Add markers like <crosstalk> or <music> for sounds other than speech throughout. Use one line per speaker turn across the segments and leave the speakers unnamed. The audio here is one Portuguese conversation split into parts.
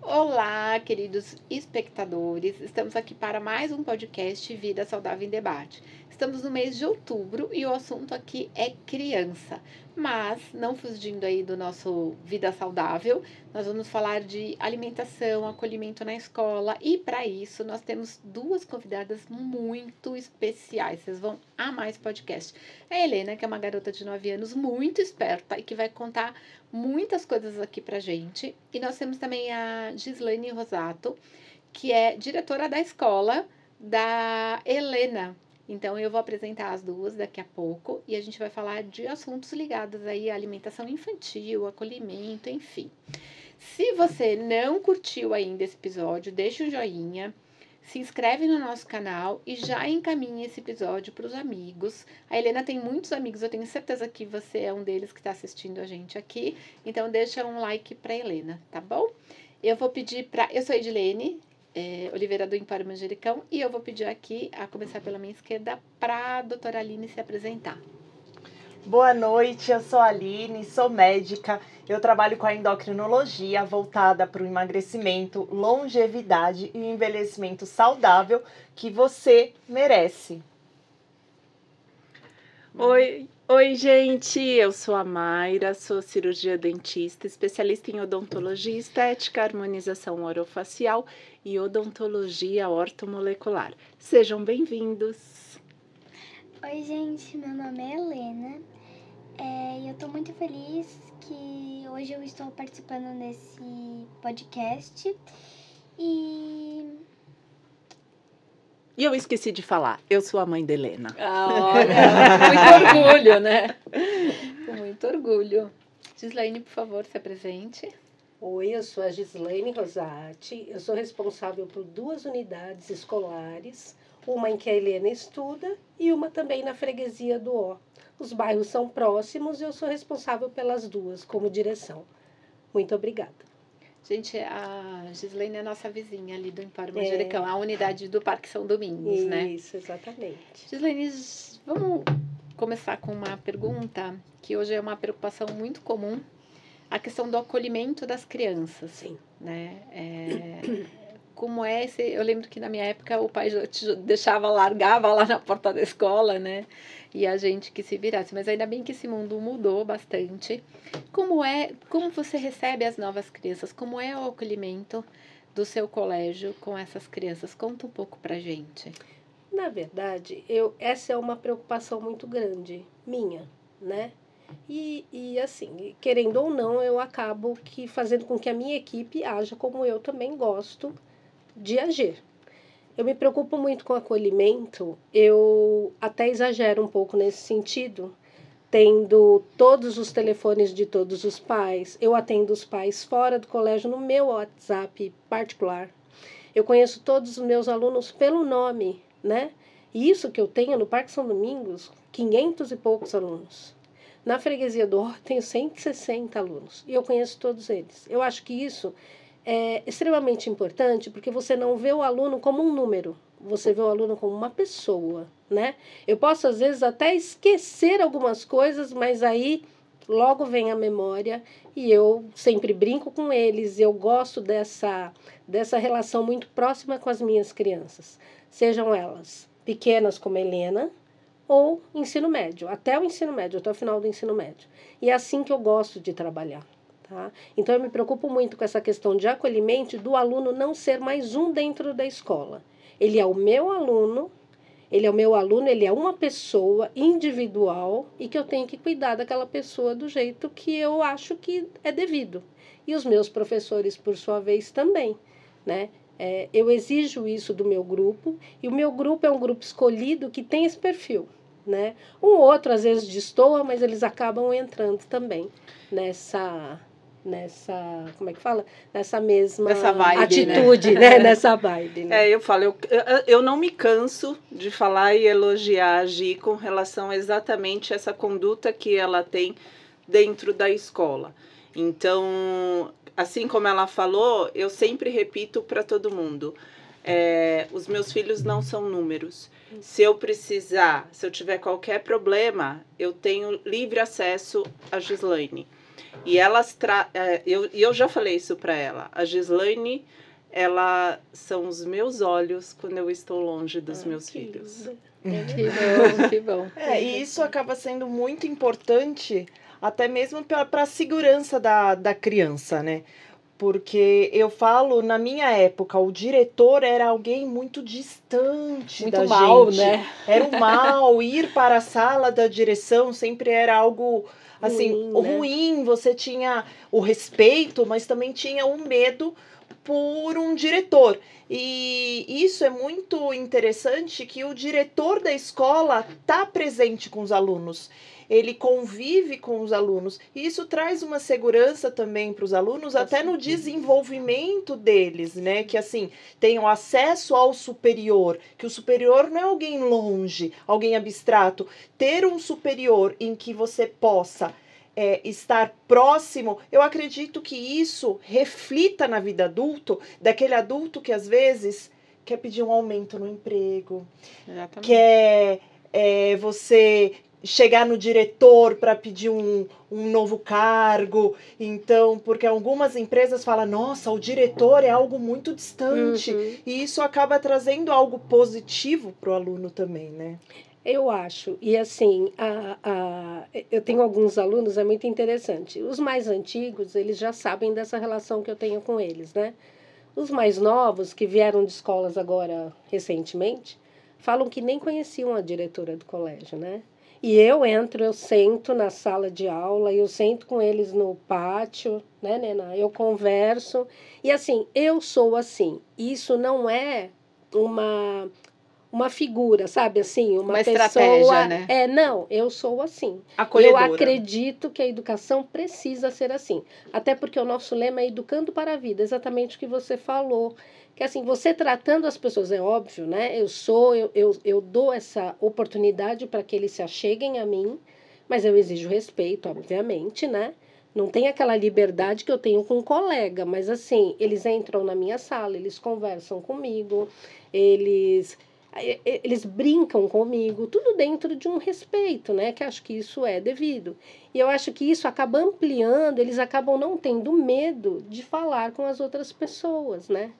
Olá, queridos espectadores. Estamos aqui para mais um podcast Vida Saudável em Debate. Estamos no mês de outubro e o assunto aqui é criança. Mas, não fugindo aí do nosso Vida Saudável, nós vamos falar de alimentação, acolhimento na escola e para isso nós temos duas convidadas muito especiais. Vocês vão amar esse podcast. A Helena, que é uma garota de 9 anos muito esperta e que vai contar muitas coisas aqui pra gente. E nós temos também a Gislaine Rosato, que é diretora da escola da Helena. Então eu vou apresentar as duas daqui a pouco e a gente vai falar de assuntos ligados aí à alimentação infantil, acolhimento, enfim. Se você não curtiu ainda esse episódio, deixa um joinha, se inscreve no nosso canal e já encaminhe esse episódio para os amigos. A Helena tem muitos amigos, eu tenho certeza que você é um deles que está assistindo a gente aqui. Então deixa um like para Helena, tá bom? Eu vou pedir para. Eu sou Edilene, é, Oliveira do Empório Manjericão, e eu vou pedir aqui, a começar pela minha esquerda, para a doutora Aline se apresentar.
Boa noite, eu sou a Aline, sou médica. Eu trabalho com a endocrinologia voltada para o emagrecimento, longevidade e envelhecimento saudável que você merece.
Oi, oi, gente. Eu sou a Mayra, sou cirurgia dentista, especialista em odontologia estética, harmonização orofacial e odontologia ortomolecular. Sejam bem-vindos.
Oi, gente. Meu nome é Helena. É, e eu tô muito feliz que hoje eu estou participando desse podcast. E
E eu esqueci de falar, eu sou a mãe da Helena.
Ah, olha, muito orgulho, né? Com muito orgulho. Gislaine, por favor, se apresente.
Oi, eu sou a Gislaine Rosati. Eu sou responsável por duas unidades escolares, uma em que a Helena estuda e uma também na freguesia do Ó. Os bairros são próximos e eu sou responsável pelas duas como direção. Muito obrigada.
Gente, a Gislaine é nossa vizinha ali do Empório
É.
Manjericão, a unidade do Parque São Domingos, né?
Isso, exatamente.
Gislaine, vamos começar com uma pergunta que hoje é uma preocupação muito comum, a questão do acolhimento das crianças,
Sim.
né? É, <coughs> como é esse... Eu lembro que na minha época o pai deixava, largava lá na porta da escola, né? E a gente que se virasse. Mas ainda bem que esse mundo mudou bastante. Como é... Como você recebe as novas crianças? Como é o acolhimento do seu colégio com essas crianças? Conta um pouco pra gente.
Na verdade, eu, essa é uma preocupação muito grande minha, né? E, e assim, querendo ou não, eu acabo que fazendo com que a minha equipe haja como eu também gosto de agir. Eu me preocupo muito com acolhimento, eu até exagero um pouco nesse sentido, tendo todos os telefones de todos os pais, eu atendo os pais fora do colégio no meu WhatsApp particular. Eu conheço todos os meus alunos pelo nome, né? E isso que eu tenho no Parque São Domingos, 500 e poucos alunos. Na freguesia do Or, tenho 160 alunos e eu conheço todos eles. Eu acho que isso é extremamente importante porque você não vê o aluno como um número, você vê o aluno como uma pessoa, né? Eu posso às vezes até esquecer algumas coisas, mas aí logo vem a memória e eu sempre brinco com eles, eu gosto dessa dessa relação muito próxima com as minhas crianças, sejam elas pequenas como Helena, ou ensino médio, até o ensino médio, até o final do ensino médio. E é assim que eu gosto de trabalhar. Tá? Então eu me preocupo muito com essa questão de acolhimento do aluno não ser mais um dentro da escola. Ele é o meu aluno, ele é o meu aluno, ele é uma pessoa individual e que eu tenho que cuidar daquela pessoa do jeito que eu acho que é devido. E os meus professores, por sua vez, também. Né? É, eu exijo isso do meu grupo e o meu grupo é um grupo escolhido que tem esse perfil. Né? Um outro às vezes destoa, mas eles acabam entrando também nessa nessa como é que fala nessa mesma
Nessa vibe, né?
atitude né? <laughs> nessa vibe né?
É, eu falo, eu, eu- não me canso de falar e elogiar a Gi com relação exatamente a essa conduta que ela tem dentro da escola. Então, assim como ela falou, eu sempre repito para todo mundo: é, os meus filhos não são números. Se eu precisar, se eu tiver qualquer problema, eu tenho livre acesso a Gislaine. E elas tra é, eu, eu já falei isso para ela. A Gislaine, ela são os meus olhos quando eu estou longe dos
Ah,
meus
que
filhos.
lindo.
Que bom, que bom. <laughs>
É, e isso acaba sendo muito importante, até mesmo para a segurança da, da criança, né? Porque eu falo, na minha época, o diretor era alguém muito distante
Muito
da
mal,
gente.
né?
Era o <laughs> mal, ir para a sala da direção sempre era algo assim,
Ruim, né?
ruim. Você tinha o respeito, mas também tinha o medo por um diretor. E isso é muito interessante que o diretor da escola está presente com os alunos. Ele convive com os alunos. E isso traz uma segurança também para os alunos, até no desenvolvimento deles, né? Que assim, tenham acesso ao superior, que o superior não é alguém longe, alguém abstrato. Ter um superior em que você possa é, estar próximo, eu acredito que isso reflita na vida adulto, daquele adulto que às vezes quer pedir um aumento no emprego,
Exatamente.
quer é, você chegar no diretor para pedir um, um novo cargo. Então, porque algumas empresas falam, nossa, o diretor é algo muito distante.
Uhum.
E isso acaba trazendo algo positivo para o aluno também, né?
Eu acho. E assim, a, a, eu tenho alguns alunos, é muito interessante. Os mais antigos, eles já sabem dessa relação que eu tenho com eles, né? Os mais novos, que vieram de escolas agora recentemente, falam que nem conheciam a diretora do colégio, né? E eu entro, eu sento na sala de aula, eu sento com eles no pátio, né, Nena? Eu converso. E assim, eu sou assim. Isso não é uma uma figura, sabe assim, uma,
Uma
pessoa.
né?
É, não, eu sou assim. Eu
Acolhedora.
acredito que a educação precisa ser assim. Até porque o nosso lema é educando para a vida, exatamente o que você falou. Que assim, você tratando as pessoas, é óbvio, né? Eu sou, eu, eu, eu dou essa oportunidade para que eles se acheguem a mim, mas eu exijo respeito, obviamente, né? Não tem aquela liberdade que eu tenho com um colega, mas assim, eles entram na minha sala, eles conversam comigo, eles eles brincam comigo, tudo dentro de um respeito, né? Que acho que isso é devido. E eu acho que isso acaba ampliando, eles acabam não tendo medo de falar com as outras pessoas, né?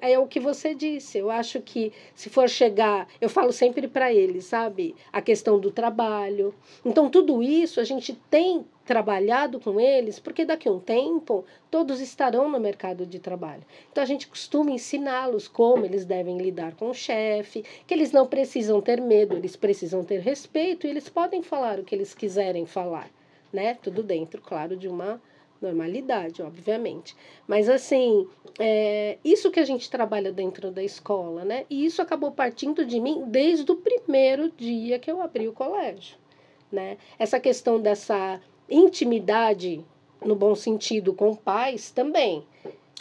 É o que você disse. Eu acho que se for chegar, eu falo sempre para eles, sabe? A questão do trabalho. Então, tudo isso a gente tem trabalhado com eles, porque daqui a um tempo todos estarão no mercado de trabalho. Então, a gente costuma ensiná-los como eles devem lidar com o chefe, que eles não precisam ter medo, eles precisam ter respeito e eles podem falar o que eles quiserem falar, né? Tudo dentro, claro, de uma normalidade, obviamente. Mas assim, é, isso que a gente trabalha dentro da escola, né? E isso acabou partindo de mim desde o primeiro dia que eu abri o colégio, né? Essa questão dessa intimidade no bom sentido com pais também.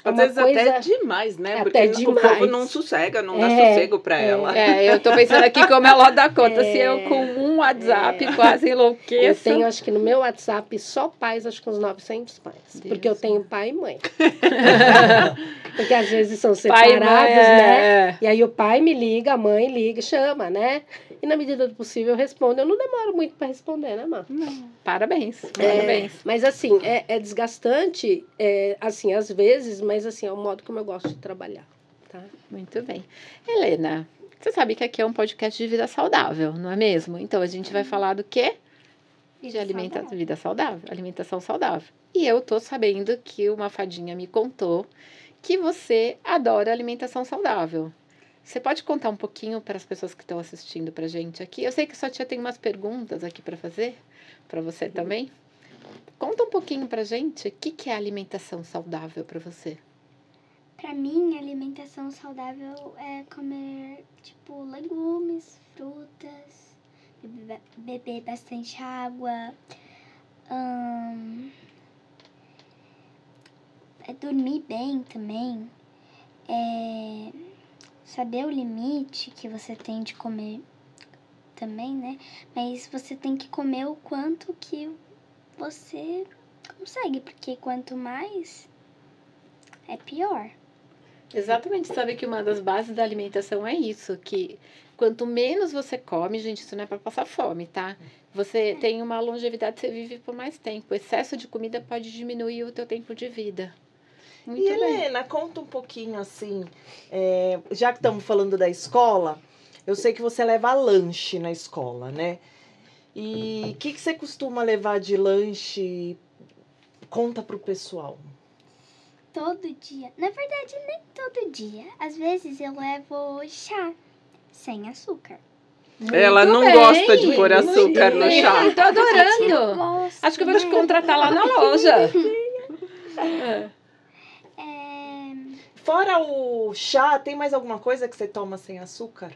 É
Às vezes até
coisa-
demais, né?
Até
Porque o
demais.
povo não sossega, não dá
É,
sossego pra
é.
ela.
É, eu tô pensando aqui como ela dá conta. Se eu
É.
com um WhatsApp quase
Eu
enlouqueço.
tenho, acho que no meu WhatsApp, só pais, acho que uns 900 pais.
Deus
porque eu tenho pai e mãe. <laughs> porque às vezes são
Pai
separados,
mãe,
né?
é.
E aí o pai me liga, a mãe liga, chama, né? E na medida do possível eu respondo. Eu não demoro muito para responder, né, Má?
Parabéns,
É,
parabéns.
mas assim, é, é desgastante, é, assim, às vezes, mas assim, é o modo como eu gosto de trabalhar, tá?
Muito bem. Helena, você sabe que aqui é um podcast de vida saudável, não é mesmo? Então a gente vai falar do quê? De alimenta
Saudável.
vida saudável, alimentação saudável. E eu tô sabendo que uma fadinha me contou que você adora alimentação saudável. Você pode contar um pouquinho para as pessoas que estão assistindo pra gente aqui? Eu sei que sua tia tem umas perguntas aqui para fazer para você também. Conta um pouquinho pra gente o que, que é alimentação saudável para você.
Pra mim, alimentação saudável é comer, tipo, legumes, frutas, bebe- beber bastante água, ahn, é dormir bem também, é saber o limite que você tem de comer também, né? Mas você tem que comer o quanto que você consegue, porque quanto mais é pior.
Exatamente, sabe que uma das bases da alimentação é isso, que Quanto menos você come, gente, isso não é para passar fome, tá? Você tem uma longevidade, você vive por mais tempo. O excesso de comida pode diminuir o teu tempo de vida. Muito
e
bem.
Helena, conta um pouquinho assim, é, já que estamos falando da escola, eu sei que você leva lanche na escola, né? E o que, que você costuma levar de lanche? Conta pro pessoal.
Todo dia. Na verdade, nem todo dia. Às vezes eu levo chá sem açúcar.
Ela
Muito
não
bem,
gosta de pôr açúcar no chá.
Tô adorando.
Gosto,
Acho que eu vou te contratar lá na loja. <laughs> É,
Fora o chá, tem mais alguma coisa que você toma sem açúcar?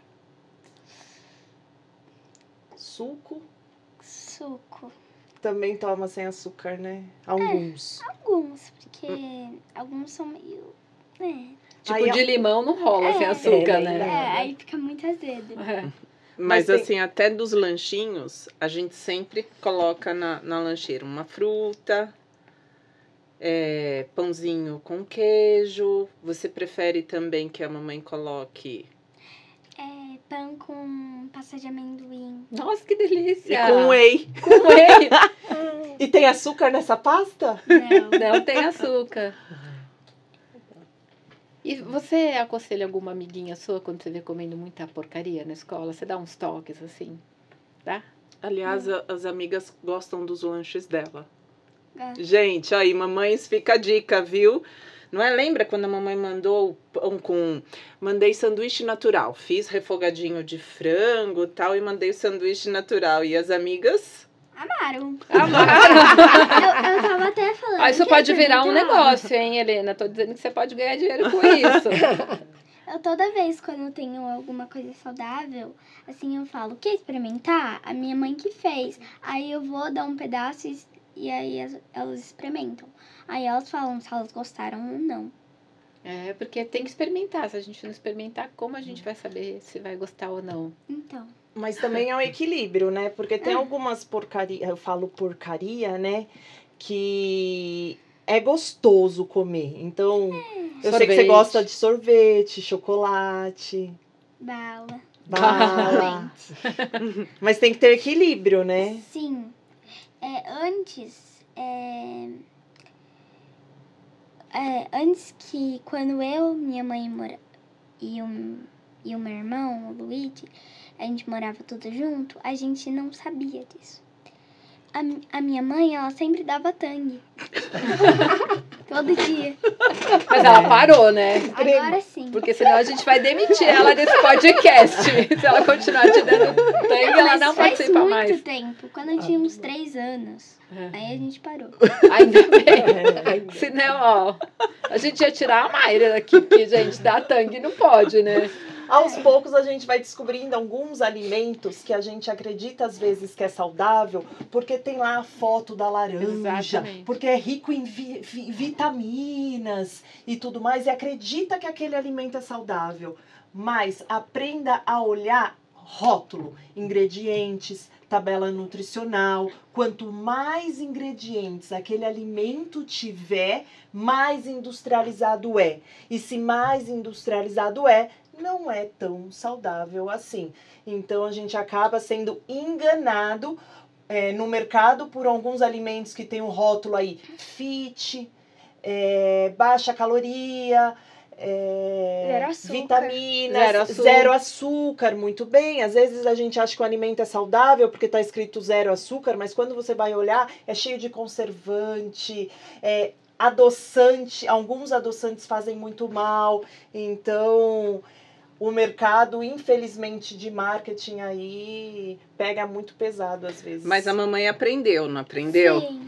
Suco
suco.
também toma sem açúcar, né? Alguns.
Alguns, porque alguns são meio. É,
Tipo,
Aí,
de limão não rola sem
É.
açúcar,
É,
né?
é, aí fica muito azedo.
É.
Mas,
Mas tem-
assim, até dos lanchinhos, a gente sempre coloca na, na lancheira uma fruta, é, pãozinho com queijo. Você prefere também que a mamãe coloque
É, pão com pasta de amendoim.
Nossa, que
e
delícia!
com whey?
Com whey. <laughs>
E tem açúcar nessa pasta?
Não. <laughs>
Não tem açúcar. E você aconselha alguma amiguinha sua quando você vê comendo muita porcaria na escola? Você dá uns toques assim? Tá?
Aliás, a- as amigas gostam dos lanches dela.
É.
Gente, aí, mamães, fica a dica, viu? Não é? Lembra quando a mamãe mandou o pão com. Mandei sanduíche natural. Fiz refogadinho de frango tal, e mandei o sanduíche natural. E as amigas.
Amaram.
Amaram.
Eu, eu tava até falando.
Ah, isso
"Quer
pode virar um
experimentar?"
negócio, hein, Helena? Tô dizendo que você pode ganhar dinheiro com isso. <laughs>
Eu toda vez quando eu tenho alguma coisa saudável, assim eu falo, quer experimentar? A minha mãe que fez. Aí eu vou dar um pedaço e, e aí as- elas experimentam. Aí elas falam se elas gostaram ou não.
É, porque tem que experimentar. Se a gente não experimentar, como a gente vai saber se vai gostar ou não?
Então.
Mas também é um equilíbrio, né? Porque tem
É.
algumas porcaria, eu falo porcaria, né? Que é gostoso comer. Então, eu sei que você
Sorvete.
gosta de sorvete, chocolate,
Bala.
bala. <laughs> Mas tem que ter equilíbrio, né?
Sim. É, antes. É, é, antes que quando eu, minha mãe mora, e, o, e o meu irmão, o Luigi, a gente morava tudo junto, a gente não sabia disso. A, a minha mãe, ela sempre dava tangue. <laughs> Todo dia.
Mas ela parou, né?
Agora sim.
Porque senão a gente vai demitir ela desse podcast. <laughs> Se ela continuar te dando tangue, ela não participa
muito
mais.
tempo. Quando eu tinha uns três anos.
É.
Aí a gente parou. <laughs>
Ainda bem. Senão, ó, a gente ia tirar a Mayra daqui, porque, gente, dar tangue não pode, né?
Aos poucos a gente vai descobrindo alguns alimentos que a gente acredita às vezes que é saudável, porque tem lá a foto da laranja,
Exatamente.
porque é rico em vi- vi- vitaminas e tudo mais, e acredita que aquele alimento é saudável. Mas aprenda a olhar rótulo, ingredientes, tabela nutricional. Quanto mais ingredientes aquele alimento tiver, mais industrializado é. E se mais industrializado é, não é tão saudável assim. Então a gente acaba sendo enganado é, no mercado por alguns alimentos que tem um rótulo aí fit, é, baixa caloria. é,
Zero açúcar.
vitaminas,
Zero açúcar.
zero açúcar, muito bem. Às vezes a gente acha que o alimento é saudável porque está escrito zero açúcar, mas quando você vai olhar, é cheio de conservante, é, adoçante. Alguns adoçantes fazem muito mal. Então, o mercado, infelizmente, de marketing aí pega muito pesado às vezes.
Mas a mamãe aprendeu, não aprendeu?
Sim.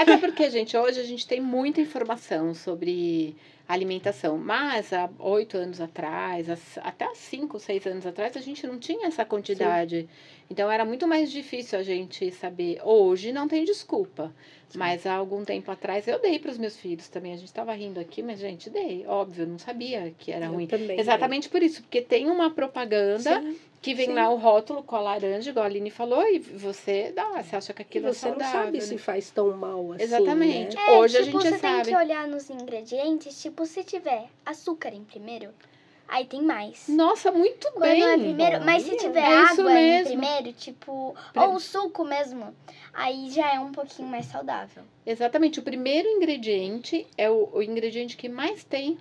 Até porque, gente, hoje a gente tem muita informação sobre alimentação. Mas há oito anos atrás, até há cinco, seis anos atrás, a gente não tinha essa quantidade. Então era muito mais difícil a gente saber. Hoje não tem desculpa. Mas há algum tempo atrás eu dei para os meus filhos também. A gente estava rindo aqui, mas, gente, dei. Óbvio, não sabia que era
Eu
ruim.
também,
Exatamente por isso, porque tem uma propaganda
Sim.
Que vem
sim.
lá o rótulo com a laranja, igual a Aline falou, e você dá, você acha que
E
aquilo é
você não
saudável.
sabe
né?
se faz tão mal assim.
Exatamente.
né?
Hoje a
tipo,
gente
você
sabe.
tem que olhar nos ingredientes, tipo, se tiver açúcar em primeiro, aí tem mais.
Nossa, muito
Quando
bem.
é primeiro, mas se tiver
É
água
mesmo.
primeiro, tipo,
Pri-
ou suco mesmo, aí já é um pouquinho mais saudável.
Exatamente. O primeiro ingrediente é o, o ingrediente que mais tem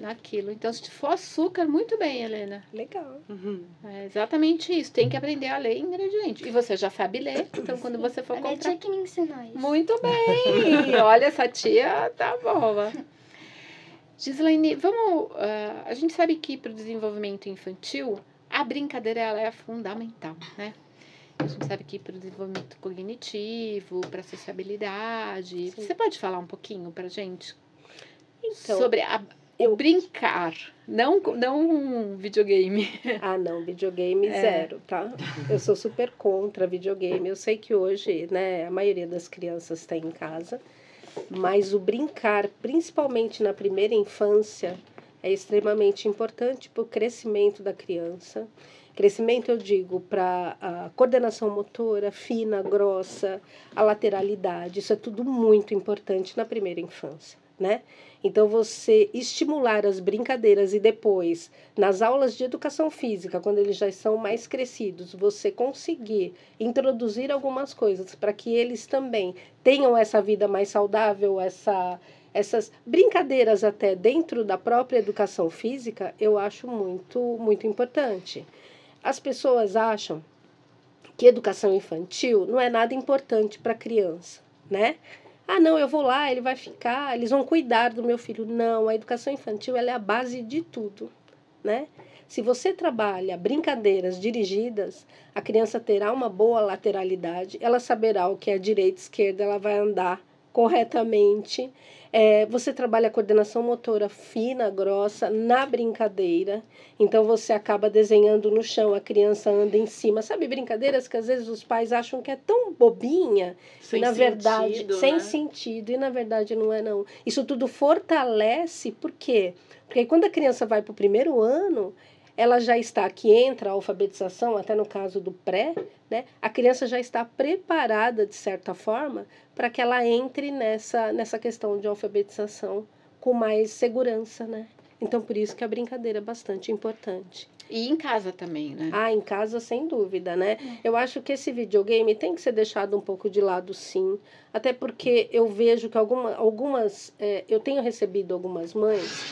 naquilo. Então, se for açúcar, muito bem, Helena.
Legal.
Uhum.
É exatamente isso. Tem que aprender a ler ingrediente. E você já sabe ler, então quando você for
A minha
comprar.
tia que me ensinou isso.
Muito bem! <laughs> Olha, essa tia tá boa. Gislaine, vamos. ah, a gente sabe que para o desenvolvimento infantil, a brincadeira ela é fundamental, né? A gente sabe que para o desenvolvimento cognitivo, para a sociabilidade.
Sim.
Você pode falar um pouquinho para gente
Então,
sobre a, o brincar, não, não um videogame. <laughs>
Ah, não, videogame
É.
zero, tá? Eu sou super contra videogame. Eu sei que hoje, né, a maioria das crianças tem em casa, mas o brincar, principalmente na primeira infância, é extremamente importante para o crescimento da criança. Crescimento, eu digo, para a coordenação motora fina, grossa, a lateralidade, isso é tudo muito importante na primeira infância, né? Então, você estimular as brincadeiras e depois nas aulas de educação física, quando eles já são mais crescidos, você conseguir introduzir algumas coisas para que eles também tenham essa vida mais saudável, essa, essas brincadeiras até dentro da própria educação física, eu acho muito, muito importante. As pessoas acham que educação infantil não é nada importante para a criança, né? Ah, não, eu vou lá, ele vai ficar, eles vão cuidar do meu filho. Não, a educação infantil é a base de tudo, né? Se você trabalha brincadeiras dirigidas, a criança terá uma boa lateralidade, ela saberá o que é direita e esquerda, ela vai andar corretamente. É, você trabalha a coordenação motora fina, grossa, na brincadeira. Então você acaba desenhando no chão, a criança anda em cima. Sabe brincadeiras que às vezes os pais acham que é tão bobinha
Sem
e na verdade,
sentido,
sem
né?
sentido, e na verdade não é não. Isso tudo fortalece, por quê? Porque quando a criança vai para o primeiro ano, ela já está, que entra a alfabetização, até no caso do pré, né? A criança já está preparada, de certa forma, para que ela entre nessa, nessa questão de alfabetização com mais segurança, né? Então, por isso que a brincadeira é bastante importante.
E em casa também, né?
Ah, em casa, sem dúvida, né? Eu acho que esse videogame tem que ser deixado um pouco de lado, sim. Até porque eu vejo que alguma, algumas. eh, eu tenho recebido algumas mães,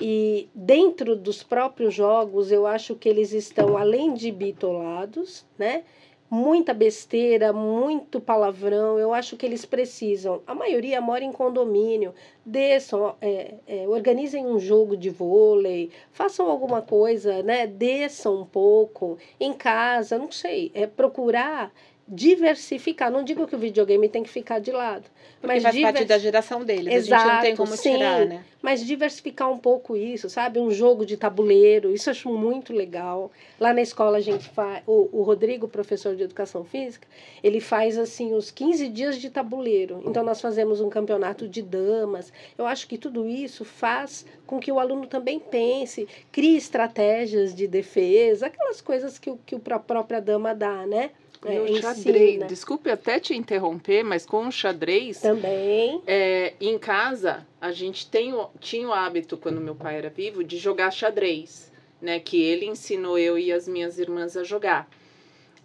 e dentro dos próprios jogos, eu acho que eles estão, além de bitolados, né? Muita besteira, muito palavrão. Eu acho que eles precisam. A maioria mora em condomínio. Desçam, é, é, organizem um jogo de vôlei, façam alguma coisa, né? Desçam um pouco em casa, não sei. É procurar diversificar. Não digo que o videogame tem que ficar de lado,
Porque
mas
faz parte
divers-
da geração deles. a gente não tem
Exato,
como
sim.
tirar, né?
mas diversificar um pouco isso, sabe? Um jogo de tabuleiro, isso eu acho muito legal. Lá na escola a gente faz, o, o Rodrigo, professor de educação física, ele faz assim os 15 dias de tabuleiro. Então nós fazemos um campeonato de damas. Eu acho que tudo isso faz com que o aluno também pense, crie estratégias de defesa, aquelas coisas que, o- que a própria dama dá, né?
E o
ensina.
xadrez, desculpe até te interromper, mas com o xadrez,
Também.
é, em casa, a gente tem, o- tinha o hábito, quando meu pai era vivo, de jogar xadrez, né? Que ele ensinou eu e as minhas irmãs a jogar.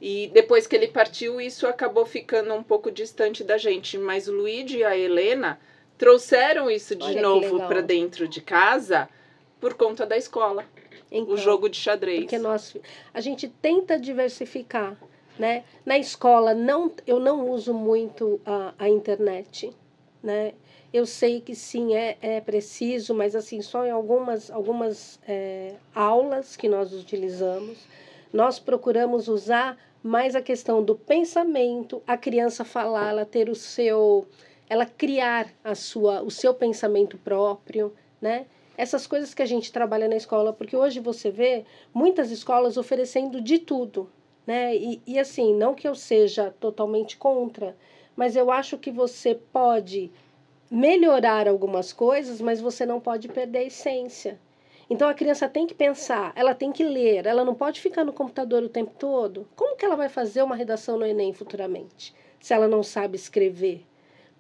E depois que ele partiu, isso acabou ficando um pouco distante da gente. Mas o Luigi e a Helena trouxeram isso de
Olha
novo para dentro de casa por conta da escola.
Então,
o jogo de xadrez.
Porque nós, a gente tenta diversificar, né? Na escola não, eu não uso muito a, a internet, né? Eu sei que sim é, é preciso, mas assim só em algumas algumas é, aulas que nós utilizamos, nós procuramos usar mais a questão do pensamento, a criança falar, ela ter o seu, ela criar a sua, o seu pensamento próprio, né? essas coisas que a gente trabalha na escola, porque hoje você vê muitas escolas oferecendo de tudo, né? E, e assim, não que eu seja totalmente contra, mas eu acho que você pode melhorar algumas coisas, mas você não pode perder a essência. Então a criança tem que pensar, ela tem que ler, ela não pode ficar no computador o tempo todo. Como que ela vai fazer uma redação no Enem futuramente, se ela não sabe escrever?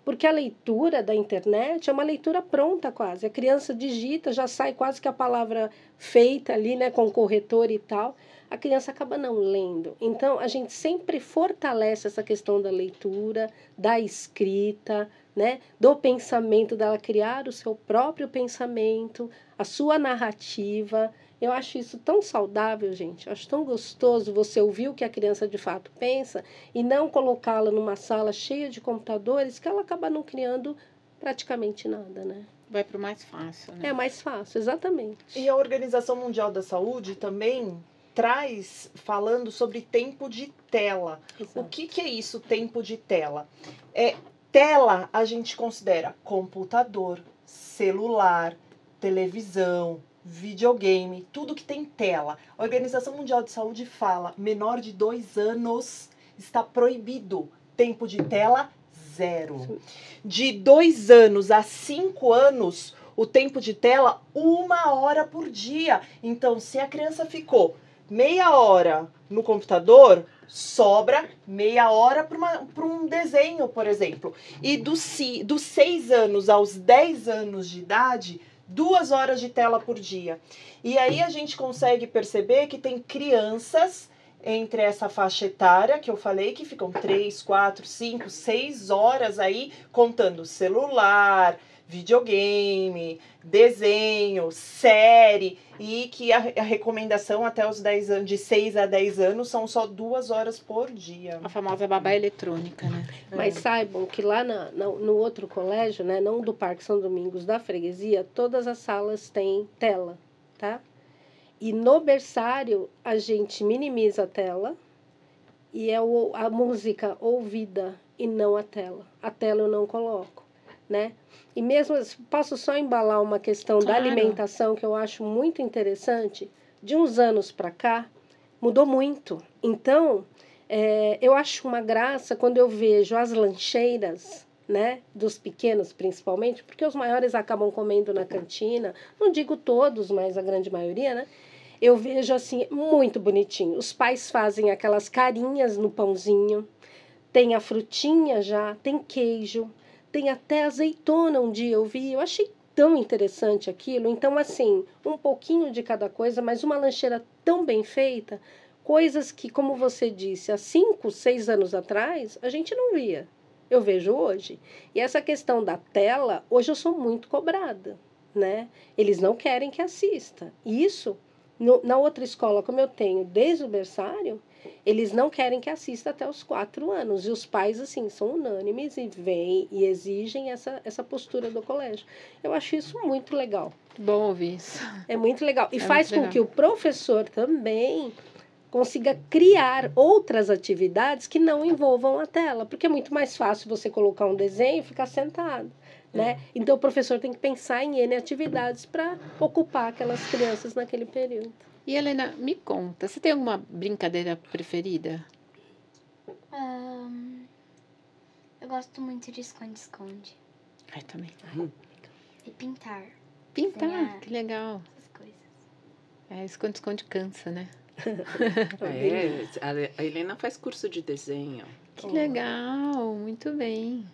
Porque a leitura da internet é uma leitura pronta quase. A criança digita, já sai quase que a palavra feita ali, né, com o corretor e tal. A criança acaba não lendo. Então, a gente sempre fortalece essa questão da leitura, da escrita, né, do pensamento, dela criar o seu próprio pensamento, a sua narrativa. Eu acho isso tão saudável, gente. Eu acho tão gostoso você ouvir o que a criança de fato pensa e não colocá-la numa sala cheia de computadores que ela acaba não criando praticamente nada, né?
Vai para o mais fácil, né?
É mais fácil, exatamente.
E a Organização Mundial da Saúde também traz falando sobre tempo de tela.
Exato.
O que, que é isso, tempo de tela? É tela a gente considera computador, celular, televisão, videogame, tudo que tem tela. A Organização Mundial de Saúde fala: menor de dois anos está proibido. Tempo de tela zero. De dois anos a cinco anos, o tempo de tela uma hora por dia. Então, se a criança ficou meia hora no computador, sobra meia hora para um desenho, por exemplo. E dos, seis anos aos 10 anos de idade, duas horas de tela por dia. E aí a gente consegue perceber que tem crianças entre essa faixa etária que eu falei, que ficam 3, 4, 5, 6 horas aí contando celular, videogame, desenho, série, e que a, a recomendação até os 10 anos, de 6 a 10 anos, são só duas horas por dia.
A famosa babá eletrônica, né?
Mas saibam que lá na, na- no outro colégio, né, não do Parque São Domingos, da freguesia, todas as salas têm tela, tá? E no berçário, a gente minimiza a tela e é o, a música ouvida e não a tela. A tela eu não coloco, né? E mesmo, posso só embalar uma questão da
Claro.
alimentação que eu acho muito interessante. De uns anos para cá, mudou muito. Então, é, eu acho uma graça quando eu vejo as lancheiras, né, dos pequenos principalmente, porque os maiores acabam comendo na cantina, não digo todos, mas a grande maioria, né? Eu vejo assim, muito bonitinho. Os pais fazem aquelas carinhas no pãozinho, tem a frutinha já, tem queijo, tem até azeitona um dia eu vi, eu achei tão interessante aquilo. Então, assim, um pouquinho de cada coisa, mas uma lancheira tão bem feita, coisas que, como você disse, há cinco, seis anos atrás, a gente não via. Eu vejo hoje. E essa questão da tela, hoje eu sou muito cobrada, né? Eles não querem que assista. Isso, no- na outra escola, como eu tenho desde o berçário, eles não querem que assista até os quatro anos. E os pais, assim, são unânimes e vêm e exigem essa, essa postura do colégio. Eu acho isso muito legal.
Bom ouvir isso.
É muito legal. E
É
faz com que o professor também consiga criar outras atividades que não envolvam a tela, porque é muito mais fácil você colocar um desenho e ficar sentado, né? Então o professor tem que pensar em N atividades para ocupar aquelas crianças naquele período.
E Helena, me conta, você tem alguma brincadeira preferida?
Ahn, eu gosto muito de esconde-esconde.
Ai, também.
E pintar
Pintar,
Desenhar.
que legal.
essas coisas.
É, esconde-esconde cansa, né? <laughs>
É, a- a Helena faz curso de desenho.
Que legal, muito bem.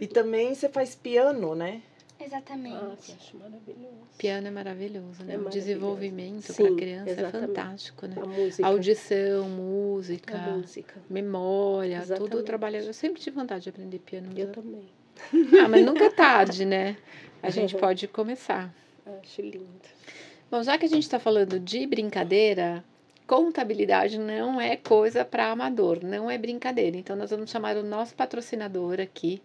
E também você faz piano, né?
Exatamente.
Ah, que acho maravilhoso.
Piano é maravilhoso, né?
É
o
maravilhoso.
desenvolvimento
Sim,
para criança
exatamente.
é fantástico, né?
A música.
Audição, música,
A música.
memória, tudo
Exatamente.
trabalhado. Eu sempre tive vontade de aprender piano.
Eu
eu-
também.
Ah, mas nunca é tarde, né? A gente pode começar.
Acho lindo.
Bom, já que a gente está falando de brincadeira, contabilidade não é coisa para amador, não é brincadeira. Então, nós vamos chamar o nosso patrocinador aqui,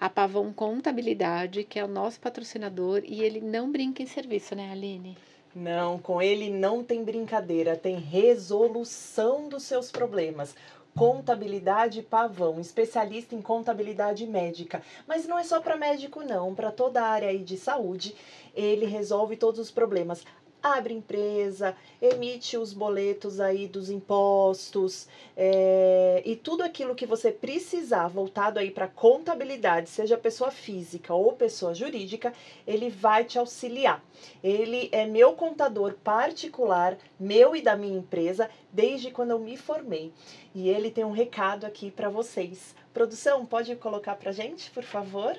a Pavão Contabilidade, que é o nosso patrocinador, e ele não brinca em serviço, né, Aline?
Não, com ele não tem brincadeira, tem resolução dos seus problemas. Contabilidade Pavão, especialista em contabilidade médica. Mas não é só para médico, não, para toda a área aí de saúde, ele resolve todos os problemas. Abre empresa, emite os boletos aí dos impostos é, e tudo aquilo que você precisar voltado aí para contabilidade, seja pessoa física ou pessoa jurídica, ele vai te auxiliar. Ele é meu contador particular, meu e da minha empresa, desde quando eu me formei. E ele tem um recado aqui para vocês. Produção, pode colocar para gente, por favor?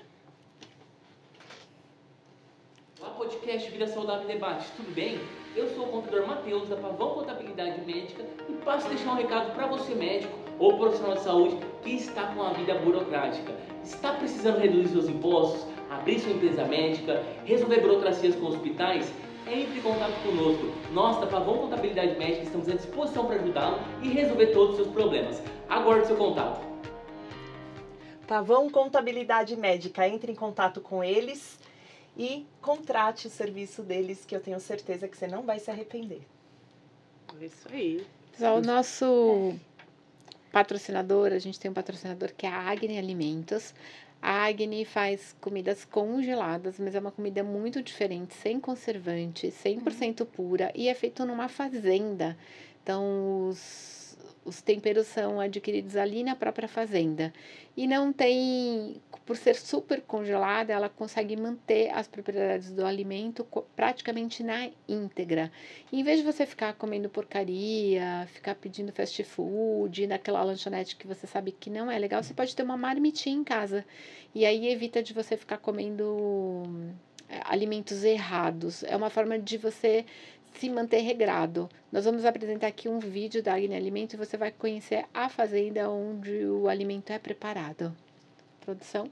Olá, podcast Vida Saudável Debate, tudo bem? Eu sou o contador Matheus, da Pavão Contabilidade Médica, e passo a deixar um recado para você, médico ou profissional de saúde que está com a vida burocrática. Está precisando reduzir seus impostos, abrir sua empresa médica, resolver burocracias com hospitais? Entre em contato conosco. Nós, da Pavão Contabilidade Médica, estamos à disposição para ajudá-lo e resolver todos os seus problemas. Aguarde seu contato.
Pavão Contabilidade Médica, entre em contato com eles e contrate o serviço deles, que eu tenho certeza que você não vai se arrepender.
É isso aí.
Pessoal, o nosso patrocinador, a gente tem um patrocinador que é a Agni Alimentos. A Agni faz comidas congeladas, mas é uma comida muito diferente, sem conservante, 100% pura e é feito numa fazenda. Então, os, os temperos são adquiridos ali na própria fazenda. E não tem, por ser super congelada, ela consegue manter as propriedades do alimento praticamente na íntegra. E em vez de você ficar comendo porcaria, ficar pedindo fast food, naquela lanchonete que você sabe que não é legal, você pode ter uma marmitinha em casa. E aí evita de você ficar comendo é, alimentos errados. É uma forma de você se manter regrado. Nós vamos apresentar aqui um vídeo da Agni Alimento e você vai conhecer a fazenda onde o alimento é preparado. Produção?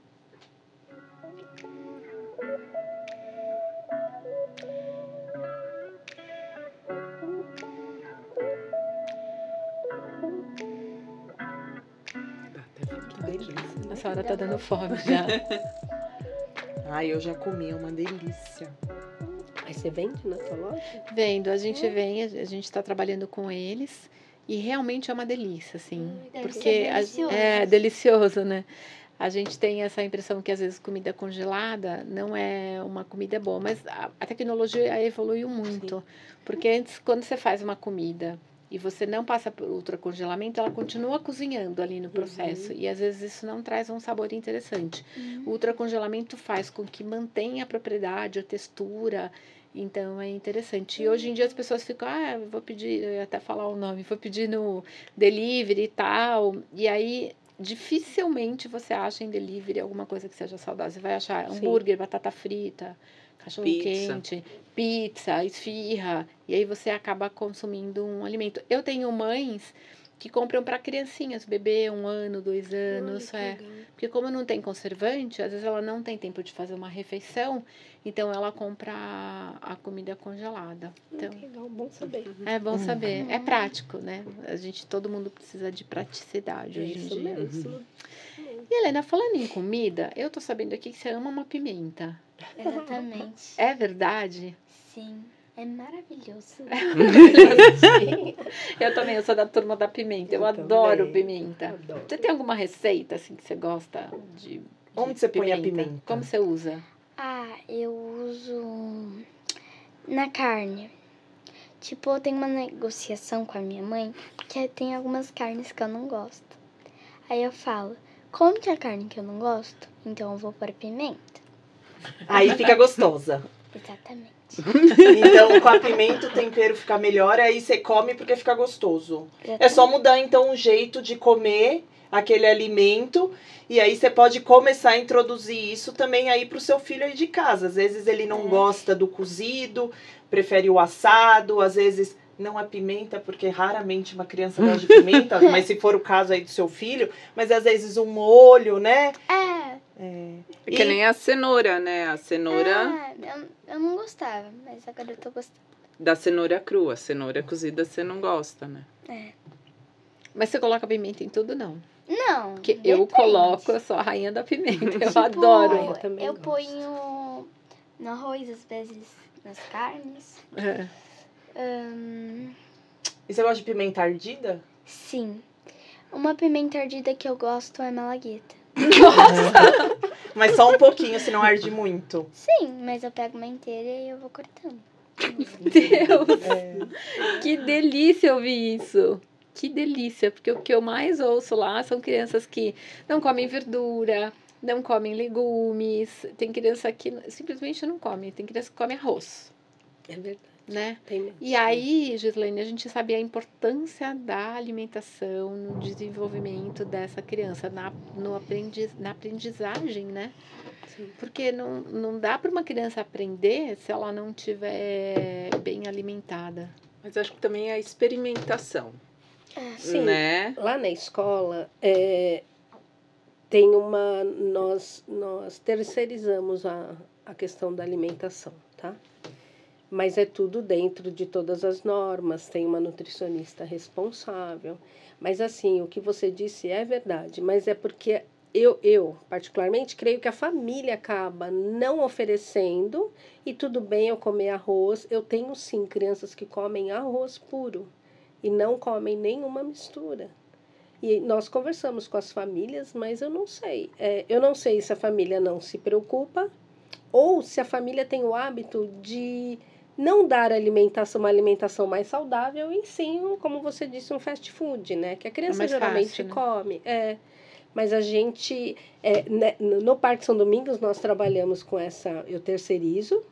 Dá até vontade.
A senhora tá dando fome já. <laughs>
Ai, eu já comi, é uma delícia.
Aí você vende na tua loja?
Vendo, a gente vem, a a gente está trabalhando com eles e realmente é uma delícia, assim,
Deve
porque a-
delicioso.
é delicioso, né? A gente tem essa impressão que às vezes comida congelada não é uma comida boa, mas a, a tecnologia evoluiu muito, porque antes quando você faz uma comida e você não passa por ultracongelamento, ela continua cozinhando ali no processo e às vezes isso não traz um sabor interessante. O ultracongelamento faz com que mantenha a propriedade, a textura. Então é interessante. E hoje em dia as pessoas ficam, ah, vou pedir, eu ia até falar o nome, vou pedir no delivery e tal. E aí dificilmente você acha em delivery alguma coisa que seja saudável. Você vai achar
Sim.
hambúrguer, batata frita, cachorro
Pizza.
quente, pizza, esfirra. E aí você acaba consumindo um alimento. Eu tenho mães que compram para criancinhas, bebê, um ano, dois anos.
Olha,
é. Porque como não tem conservante, às vezes ela não tem tempo de fazer uma refeição, então ela compra a, comida congelada. Então,
Que legal, bom saber.
é bom saber. É prático, né? A gente, todo mundo precisa de praticidade hoje em
Isso
dia.
mesmo.
E Helena, falando em comida, eu tô sabendo aqui que você ama uma pimenta.
Exatamente.
É verdade?
Sim. É maravilhoso. <laughs>
Eu também, eu sou da turma da pimenta. Eu,
Eu
adoro
também.
pimenta.
Adoro.
Você tem alguma receita assim que você gosta de? de
Onde você põe a pimenta?
Como você usa?
Ah, eu uso na carne. Tipo, eu tenho uma negociação com a minha mãe que tem algumas carnes que eu não gosto. Aí eu falo, como que é a carne que eu não gosto? Então eu vou pôr pimenta.
Aí fica gostosa. <laughs>
Exatamente.
Então, com a pimenta o tempero fica melhor, aí você come porque fica gostoso. É só mudar então o jeito de comer aquele alimento e aí você pode começar a introduzir isso também aí pro seu filho aí de casa. Às vezes ele não
É.
gosta do cozido, prefere o assado, às vezes não a pimenta, porque raramente uma criança gosta de pimenta, <laughs> mas se for o caso aí do seu filho, mas às vezes um molho, né?
É,
É.
É que
E-
nem a cenoura, né? A cenoura
ah, eu, eu não gostava, mas agora eu tô gostando.
da cenoura crua. Cenoura cozida você não gosta, né?
Mas você coloca pimenta em tudo, não?
Não,
Porque eu
depende.
coloco, eu sou a rainha da pimenta. Eu <laughs>
Tipo,
adoro.
Eu também
eu
gosto.
ponho no arroz, às vezes nas carnes.
É.
Ahn,
E você gosta de pimenta ardida?
sim. Uma pimenta ardida que eu gosto é malagueta. <laughs> <laughs>
Mas só um pouquinho, senão arde muito.
Sim, mas eu pego uma inteira e eu vou cortando.
Deus!
É.
Que delícia ouvir isso! Que delícia, porque o que eu mais ouço lá são crianças que não comem verdura, não comem legumes, tem criança que simplesmente não come, tem criança que come arroz,
É verdade.
Né?
Tem.
E aí, Gislaine, a gente sabe a importância da alimentação no desenvolvimento dessa criança, na, no aprendiz, na aprendizagem, né?
Sim.
Porque não, não dá para uma criança aprender se ela não tiver bem alimentada.
Mas acho que também é a experimentação,
Sim.
né?
Lá na escola, é, tem uma. Nós, nós terceirizamos a, a questão da alimentação, tá? Mas é tudo dentro de todas as normas, tem uma nutricionista responsável. Mas, assim, o que você disse é verdade, mas é porque eu, eu, particularmente, creio que a família acaba não oferecendo e tudo bem eu comer arroz. Eu tenho, sim, crianças que comem arroz puro e não comem nenhuma mistura. E nós conversamos com as famílias, mas eu não sei. É, eu não sei se a família não se preocupa ou se a família tem o hábito de não dar alimentação, uma alimentação mais saudável, e sim, como você disse, um fast food, né? Que a criança
mais
geralmente
fácil, né?
come. É. Mas a gente, é, né, no no Parque São Domingos, nós trabalhamos com essa, eu terceirizo,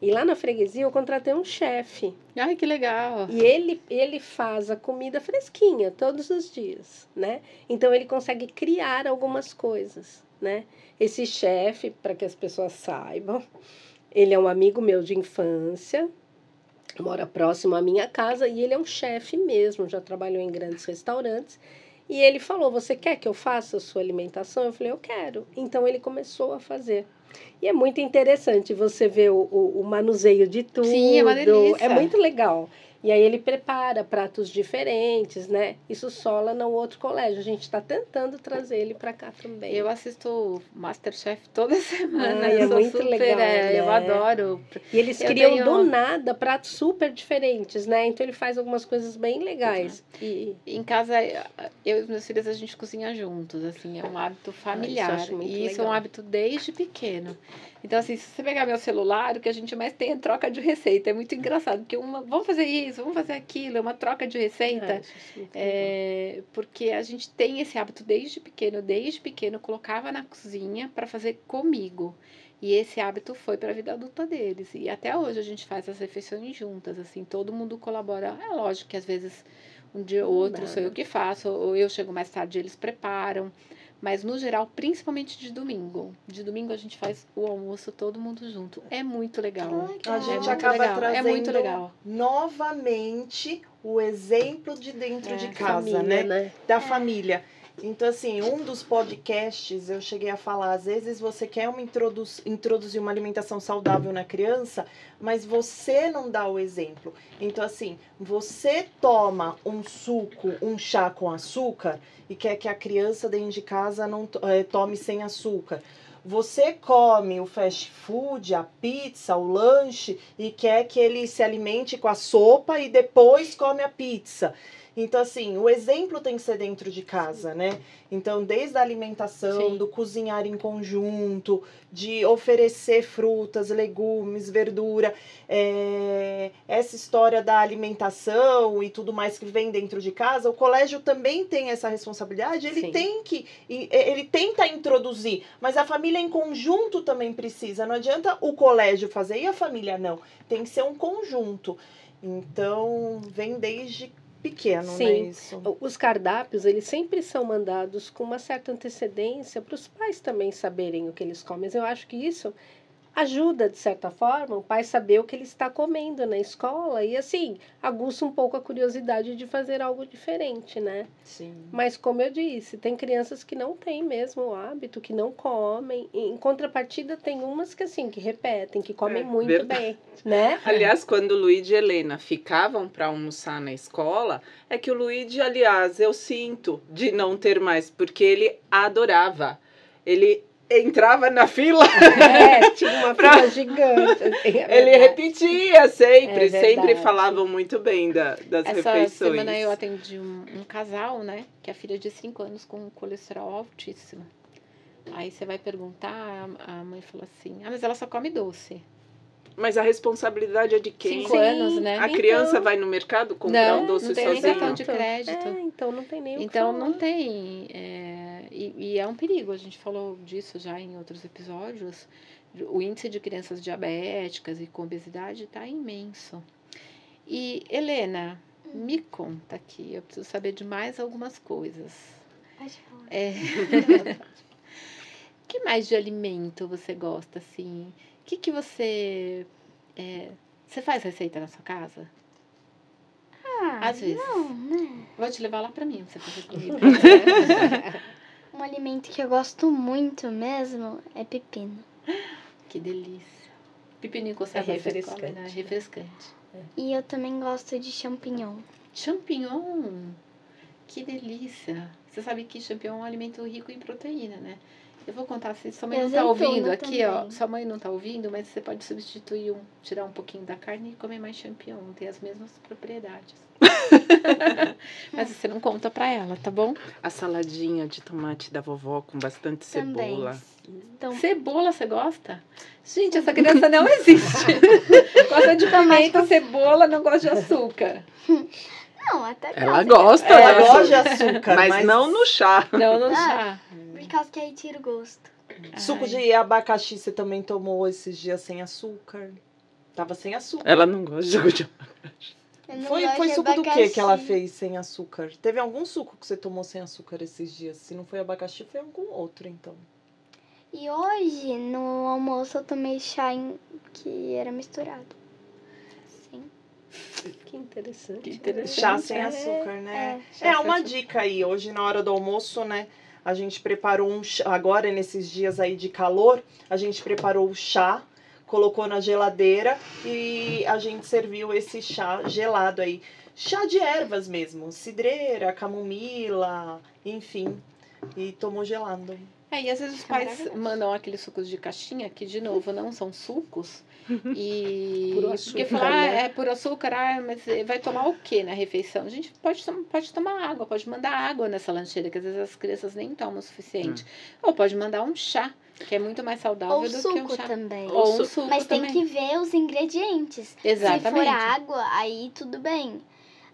e lá na freguesia eu contratei um chefe.
Ai, que legal!
E ele, ele faz a comida fresquinha todos os dias, né? Então ele consegue criar algumas coisas, né? Esse chefe, para que as pessoas saibam, ele é um amigo meu de infância, mora próximo à minha casa e ele é um chefe mesmo, já trabalhou em grandes restaurantes. E ele falou: Você quer que eu faça a sua alimentação? Eu falei: Eu quero. Então ele começou a fazer. E é muito interessante você ver o, o, o manuseio de tudo.
Sim, é uma delícia.
É muito legal. E aí ele prepara pratos diferentes, né? Isso só lá no outro colégio. A gente está tentando trazer ele para cá também.
Eu assisto Masterchef toda <laughs> semana.
Ai, é
sou
muito
super,
legal,
é, Eu
né?
adoro.
E eles
Eu
criam
tenho-
do nada pratos super diferentes, né? Então ele faz algumas coisas bem legais. E
Em casa, eu e os meus filhos, a gente cozinha juntos, assim, é um hábito familiar.
acho muito
e isso é um hábito desde pequeno. Então, assim, se você pegar meu celular, o que a gente mais tem é troca de receita. É muito engraçado, porque uma, vamos fazer isso, vamos fazer aquilo, é uma troca de receita.
É, é
porque a gente tem esse hábito desde pequeno. Desde pequeno, colocava na cozinha para fazer comigo. E esse hábito foi para a vida adulta deles. E até hoje a gente faz as refeições juntas, assim, todo mundo colabora. É lógico que às vezes um dia ou outro
dá,
sou eu que faço, ou eu chego mais tarde eles preparam. Mas no geral, principalmente de domingo. De domingo a gente faz o almoço todo mundo junto. É muito legal.
A
É
gente
muito
acaba
legal, é
trazendo
muito legal.
novamente o exemplo de dentro
É,
de casa,
Família,
né? Da família. Então, assim, um dos podcasts eu cheguei a falar, às vezes você quer uma introdu introduzir uma alimentação saudável na criança, mas você não dá o exemplo. Então, assim, você toma um suco, um chá com açúcar e quer que a criança dentro de casa não eh, tome sem açúcar. Você come o fast food, a pizza, o lanche e quer que ele se alimente com a sopa e depois come a pizza. Então, assim, o exemplo tem que ser dentro de casa, né? Então, desde a alimentação,
Sim.
do cozinhar em conjunto, de oferecer frutas, legumes, verdura, é, essa história da alimentação e tudo mais que vem dentro de casa, o colégio também tem essa responsabilidade, ele
Sim.
tem que, ele tenta introduzir, mas a família em conjunto também precisa. Não adianta o colégio fazer e a família não. Tem que ser um conjunto. Então, vem desde pequeno, né?
Sim.
Isso.
Os cardápios, eles sempre são mandados com uma certa antecedência para os pais também saberem o que eles comem. Mas eu acho que isso ajuda, de certa forma, o pai saber o que ele está comendo na escola e, assim, aguça um pouco a curiosidade de fazer algo diferente, né?
Sim.
Mas, como eu disse, tem crianças que não têm mesmo o hábito, que não comem. Em contrapartida, tem umas que, assim, que repetem, que comem
É,
muito
verdade.
bem, né? <laughs>
Aliás, quando o Luigi e Helena ficavam para almoçar na escola, é que o Luigi, aliás, eu sinto de não ter mais, porque ele adorava. Ele entrava na fila,
É, <laughs> tinha uma
Pra-
fila gigante. assim, é <laughs>
ele repetia sempre,
É
sempre falavam muito bem da, das
Essa
refeições.
semana eu atendi um, um casal, né? Que a filha de 5 anos com colesterol altíssimo. Aí você vai perguntar, a- mãe falou assim: Ah, mas ela só come doce.
Mas a responsabilidade é de quem?
Cinco anos, né?
A criança
Então-
vai no mercado comprar
Não,
um doce
não tem nem
sozinho?
cartão de crédito.
É, então não tem nem o que
Então
falar.
não tem. é, e, e é um perigo, a gente falou disso já em outros episódios. O índice de crianças diabéticas e com obesidade está imenso. E, Helena, me conta aqui, eu preciso saber de mais algumas coisas.
Pode falar.
É. <laughs> que mais de alimento você gosta, assim? O que, que você. é, você faz receita na sua casa?
Ah,
Às vezes.
não, né?
Vou te levar lá pra mim, pra você fazer comida. <laughs>
Um alimento que eu gosto muito mesmo é pepino. <gasps>
Que delícia. Pepininho conserva
É
você come,
refrescante.
né? Refrescante.
E eu também gosto de champignon.
Champignon. Que delícia. Você sabe que champignon é um alimento rico em proteína, né? Eu vou contar se sua mãe não tá
Azeitona
ouvindo aqui, ó. Sua mãe não tá ouvindo, mas você pode substituir um, tirar um pouquinho da carne e comer mais champignon. Tem as mesmas propriedades. <laughs> mas você não conta pra ela, tá bom?
A saladinha de tomate da vovó com bastante
Também.
cebola.
Então,
Cebola, você gosta? Gente, essa criança não existe. <laughs> gosta de pimenta, cebola, não gosta de açúcar.
não, até
Ela gosta,
Ela gosta de açúcar,
mas,
mas,
não no chá.
Não, não
Ah.
chá.
Por causa que aí tira o gosto.
Suco
Ai.
de abacaxi você também tomou esses dias sem açúcar. Tava sem açúcar.
Ela não gosta de suco de
não
Foi, foi suco do que que ela
abacaxi.
fez sem açúcar? Teve algum suco que você tomou sem açúcar esses dias? Se não foi abacaxi, foi algum outro, então.
E hoje, no almoço, eu tomei chá em- que era misturado. Sim.
Que interessante.
Que interessante.
Chá sem
É,
açúcar, né?
é,
É, uma
açúcar.
dica aí. Hoje, na hora do almoço, né? A gente preparou um chá. Agora, nesses dias aí de calor, a gente preparou o chá, colocou na geladeira e a gente serviu esse chá gelado aí. Chá de ervas mesmo. Cidreira, camomila, enfim. E tomou gelado.
É, e às vezes os
É
pais mandam aqueles sucos de caixinha, que de novo não são sucos. <laughs> E. Porque
açúcar,
falar, ah,
né?
é por açúcar, ah, mas vai tomar o que na refeição? A gente pode, pode tomar água, pode mandar água nessa lancheira, que às vezes as crianças nem tomam o suficiente. Ou pode mandar um chá, que é muito mais saudável
Ou
do que um
suco
chá.
também.
Ou um
suco.
suco
Mas tem
também.
que ver os ingredientes.
Exatamente.
Se for água, aí tudo bem.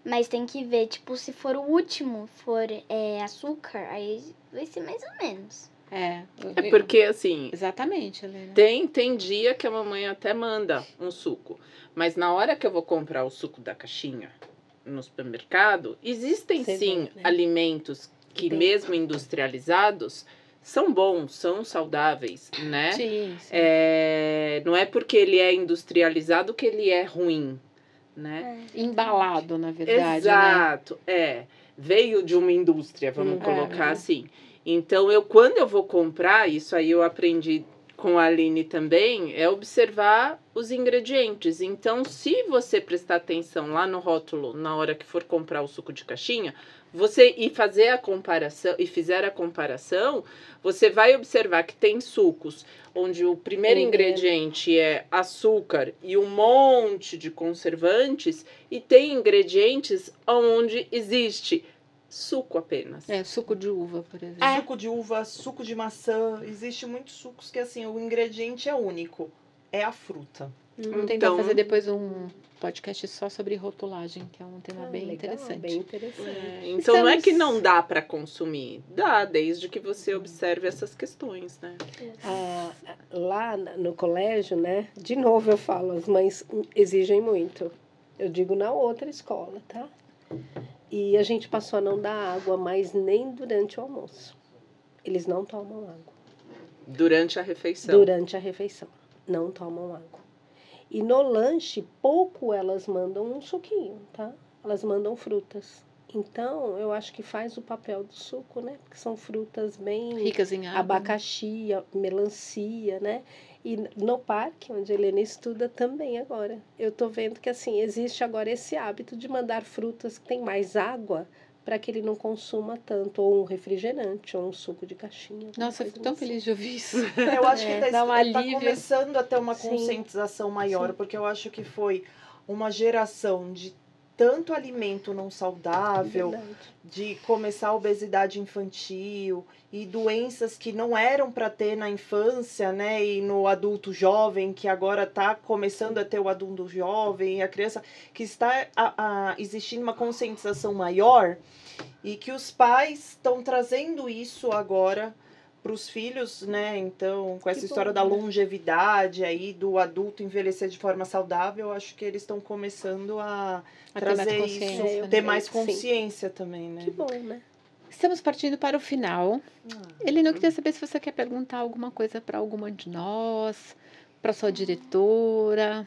Mas tem que ver, tipo, se for o último, for é, açúcar, aí vai ser mais ou menos.
É,
É porque, assim,
Exatamente, Helena.
tem, tem dia que a mamãe até manda um suco. Mas na hora que eu vou comprar o suco da caixinha no supermercado, existem
Você
sim
vê, né?
alimentos que,
Tem.
mesmo industrializados, são bons, são saudáveis, né?
Sim, sim.
É, não é porque ele é industrializado que ele é ruim, né?
Embalado, na verdade, né?
Exato, é. Veio de uma indústria, vamos
Hum,
colocar
é.
assim. Então, eu quando eu vou comprar, isso aí eu aprendi com a Aline também, é observar os ingredientes. Então, se você prestar atenção lá no rótulo, na hora que for comprar o suco de caixinha, você e fazer a comparação e fizer a comparação, você vai observar que tem sucos onde o primeiro ingrediente é açúcar e um monte de conservantes e tem ingredientes onde existe suco apenas.
É, suco de uva, por exemplo.
Suco de uva, suco de maçã. Existe muitos sucos que, assim, o ingrediente é único. É a fruta.
Vamos tentar
Então-
fazer depois um podcast só sobre rotulagem, que é um tema
Ah,
bem
legal,
interessante.
Bem interessante.
É, então não é
Estamos-
que não dá para consumir, dá, desde que você observe essas questões, né?
Ah, lá no colégio, né? De novo eu falo, as mães exigem muito. Eu digo na outra escola, tá? E a gente passou a não dar água mais nem durante o almoço. Eles não tomam água.
Durante a refeição.
Durante a refeição. Não tomam água. E no lanche, pouco elas mandam um suquinho, tá? Elas mandam frutas. Então, eu acho que faz o papel do suco, né? Porque são frutas bem
Ricas em água.
abacaxi, a- melancia, né? E no parque, onde a Helena estuda também agora. Eu tô vendo que assim, existe agora esse hábito de mandar frutas que têm mais água para que ele não consuma tanto, ou um refrigerante, ou um suco de caixinha.
Nossa, eu fico tão
assim.
feliz de ouvir isso. <laughs>
Eu acho
É,
que tá,
um
tá
alívio.
começando a ter uma
Sim.
conscientização maior,
Sim.
porque eu acho que foi uma geração de tanto alimento não saudável,
Verdade.
de começar a obesidade infantil e doenças que não eram para ter na infância, né, e no adulto jovem, que agora está começando a ter o adulto jovem, e a criança que está a, a, existindo uma conscientização maior e que os pais estão trazendo isso agora para os filhos, né? Então, com essa
Que
história
bom,
da
né?
longevidade aí do adulto envelhecer de forma saudável, eu acho que eles estão começando a,
A ter mais
trazer
consciência,
isso,
né?
ter mais
Sim.
consciência também, né?
Que bom, né?
Estamos partindo para o final.
Ah.
Ele não queria saber se você quer perguntar alguma coisa para alguma de nós, para sua diretora.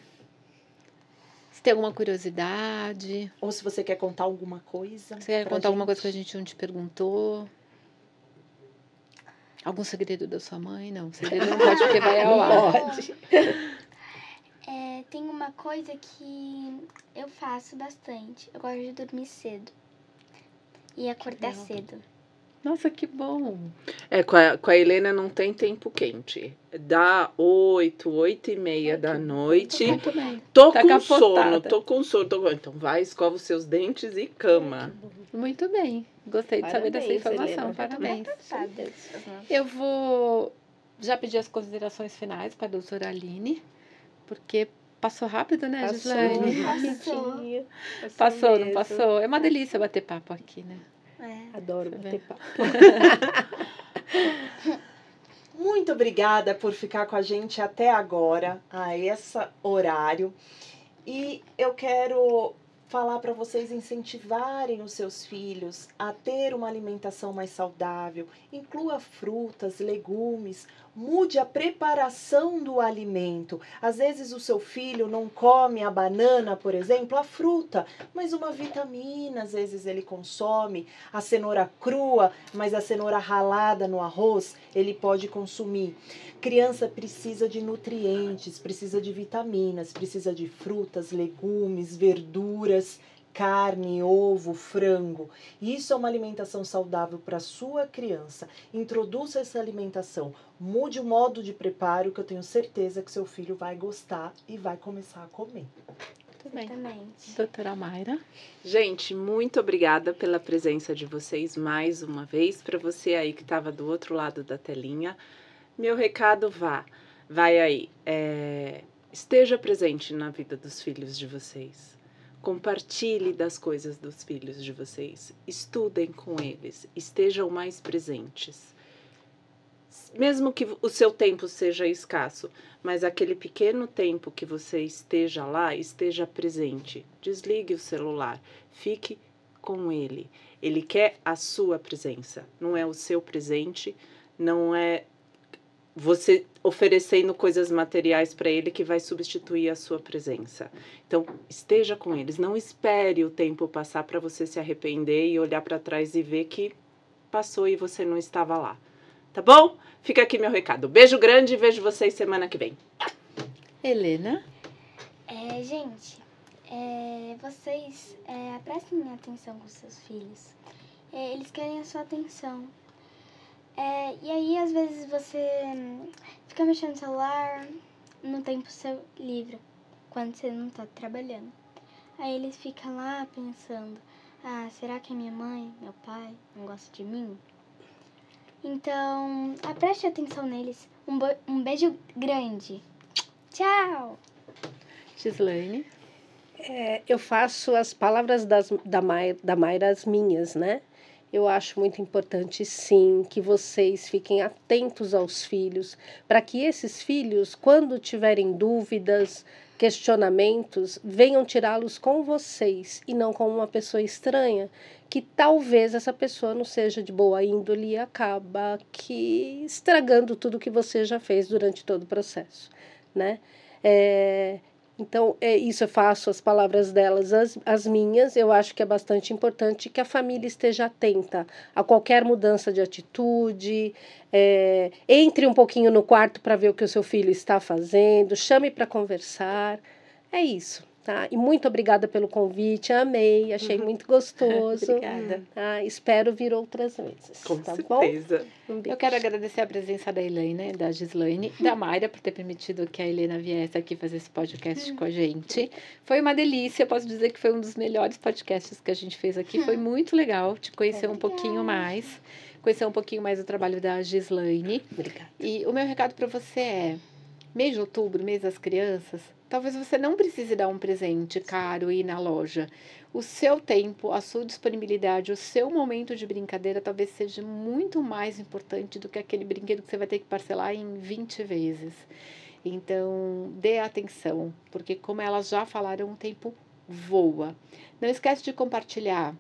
Se tem alguma curiosidade.
Ou se você quer contar alguma coisa.
Você quer contar alguma coisa que a
gente.
gente não te perguntou? Algum segredo da sua mãe? Não, segredo não pode porque vai <laughs> ao ar.
Pode. <laughs>
É, tem uma coisa que eu faço bastante. Eu gosto de dormir cedo. E acordar cedo.
Nossa, que bom.
É, com a, com a Helena não tem tempo quente. Dá oito, oito e meia da noite.
Muito bem.
Tô
Tá
com
capotada.
sono, tô com sono. Tô... com- Então vai, escova os seus dentes e cama.
Muito bem. Gostei de saber dessa informação.
Helena.
Parabéns. Eu vou já pedir as considerações finais para a doutora Aline, porque passou rápido, né,
Passou,
Gislaine?
rapidinho. <laughs>
Passou, não
mesmo.
passou? É uma delícia bater papo aqui, né?
É.
Adoro bater papo. <laughs>
Muito obrigada por ficar com a gente até agora, a esse horário. E eu quero falar para vocês incentivarem os seus filhos a ter uma alimentação mais saudável. Inclua frutas, legumes, mude a preparação do alimento. Às vezes o seu filho não come a banana, por exemplo, a fruta, mas uma vitamina, às vezes ele consome, a cenoura crua, mas a cenoura ralada no arroz, ele pode consumir. Criança precisa de nutrientes, precisa de vitaminas, precisa de frutas, legumes, verduras, carne, ovo, frango. Isso é uma alimentação saudável para sua criança. Introduza essa alimentação, mude o modo de preparo que eu tenho certeza que seu filho vai gostar e vai começar a comer.
Muito bem.
Exatamente.
Doutora Mayra.
Gente, muito obrigada pela presença de vocês mais uma vez. Para você aí que estava do outro lado da telinha, meu recado vá, vai aí. é, esteja presente na vida dos filhos de vocês. Compartilhe das coisas dos filhos de vocês. Estudem com eles. Estejam mais presentes. Mesmo que o seu tempo seja escasso, mas aquele pequeno tempo que você esteja lá, esteja presente. Desligue o celular, fique com ele. Ele quer a sua presença, não é o seu presente, não é você oferecendo coisas materiais para ele que vai substituir a sua presença. Então, esteja com eles, não espere o tempo passar para você se arrepender e olhar para trás e ver que passou e você não estava lá. Tá bom? Fica aqui meu recado. Beijo grande e vejo vocês semana que vem.
Helena.
É, gente, é, vocês é, prestem atenção com seus filhos. É, eles querem a sua atenção. É, e aí, às vezes, você hum, fica mexendo no celular no tempo seu livre, quando você não tá trabalhando. Aí eles ficam lá pensando, ah, será que a minha mãe, meu pai, não gosta de mim? Então, ah, preste atenção neles. Um, um beijo grande. Tchau!
Gislaine.
É, eu faço as palavras das, da, Mai, da Mayra as minhas, né? Eu acho muito importante, sim, que vocês fiquem atentos aos filhos, para que esses filhos, quando tiverem dúvidas, questionamentos, venham tirá-los com vocês e não com uma pessoa estranha, que talvez essa pessoa não seja de boa índole e acaba que estragando tudo que você já fez durante todo o processo, né? É, então, é isso eu faço, as palavras delas, as, as minhas. Eu acho que é bastante importante que a família esteja atenta a qualquer mudança de atitude. é, entre um pouquinho no quarto para ver o que o seu filho está fazendo, chame para conversar. É isso. Tá? E muito obrigada pelo convite, amei, achei muito gostoso. <laughs>
Obrigada.
Tá? Espero vir outras vezes.
Com
tá bom?
certeza.
Um beijo.
Eu quero agradecer a presença da Helena, da Gislaine, da Mayra por ter permitido que a Helena viesse aqui fazer esse podcast com a gente. Foi uma delícia, posso dizer que foi um dos melhores podcasts que a gente fez aqui. Foi muito legal te conhecer um pouquinho mais, conhecer um pouquinho mais o trabalho da Gislaine.
Obrigada.
E o meu recado para você é: mês de outubro, mês das crianças, talvez você não precise dar um presente caro e ir na loja. O seu tempo, a sua disponibilidade, o seu momento de brincadeira talvez seja muito mais importante do que aquele brinquedo que você vai ter que parcelar em 20 vezes. Então, dê atenção, porque como elas já falaram, o tempo voa. Não esquece de compartilhar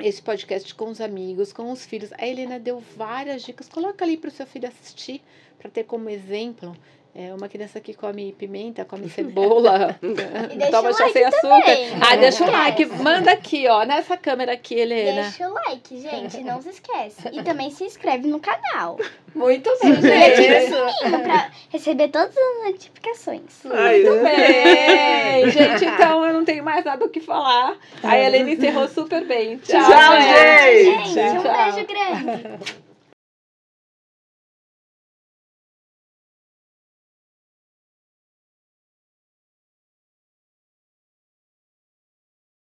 esse podcast com os amigos, com os filhos. A Helena deu várias dicas. Coloca ali para o seu filho assistir, para ter como exemplo. É uma criança que come pimenta, come <laughs> cebola,
E deixa
toma chá
like
sem açúcar.
também,
Ah, deixa o like. Manda aqui, ó, nessa câmera aqui, Helena.
Deixa o like, gente, não se esquece. E também se inscreve no canal.
Muito bem,
E ativa o
gente.
sininho pra receber todas as notificações.
Ai,
Muito bem. Gente, então eu não tenho mais nada o que falar. A Helena encerrou super bem. Tchau,
Tchau, gente.
Gente, um
Tchau.
beijo grande.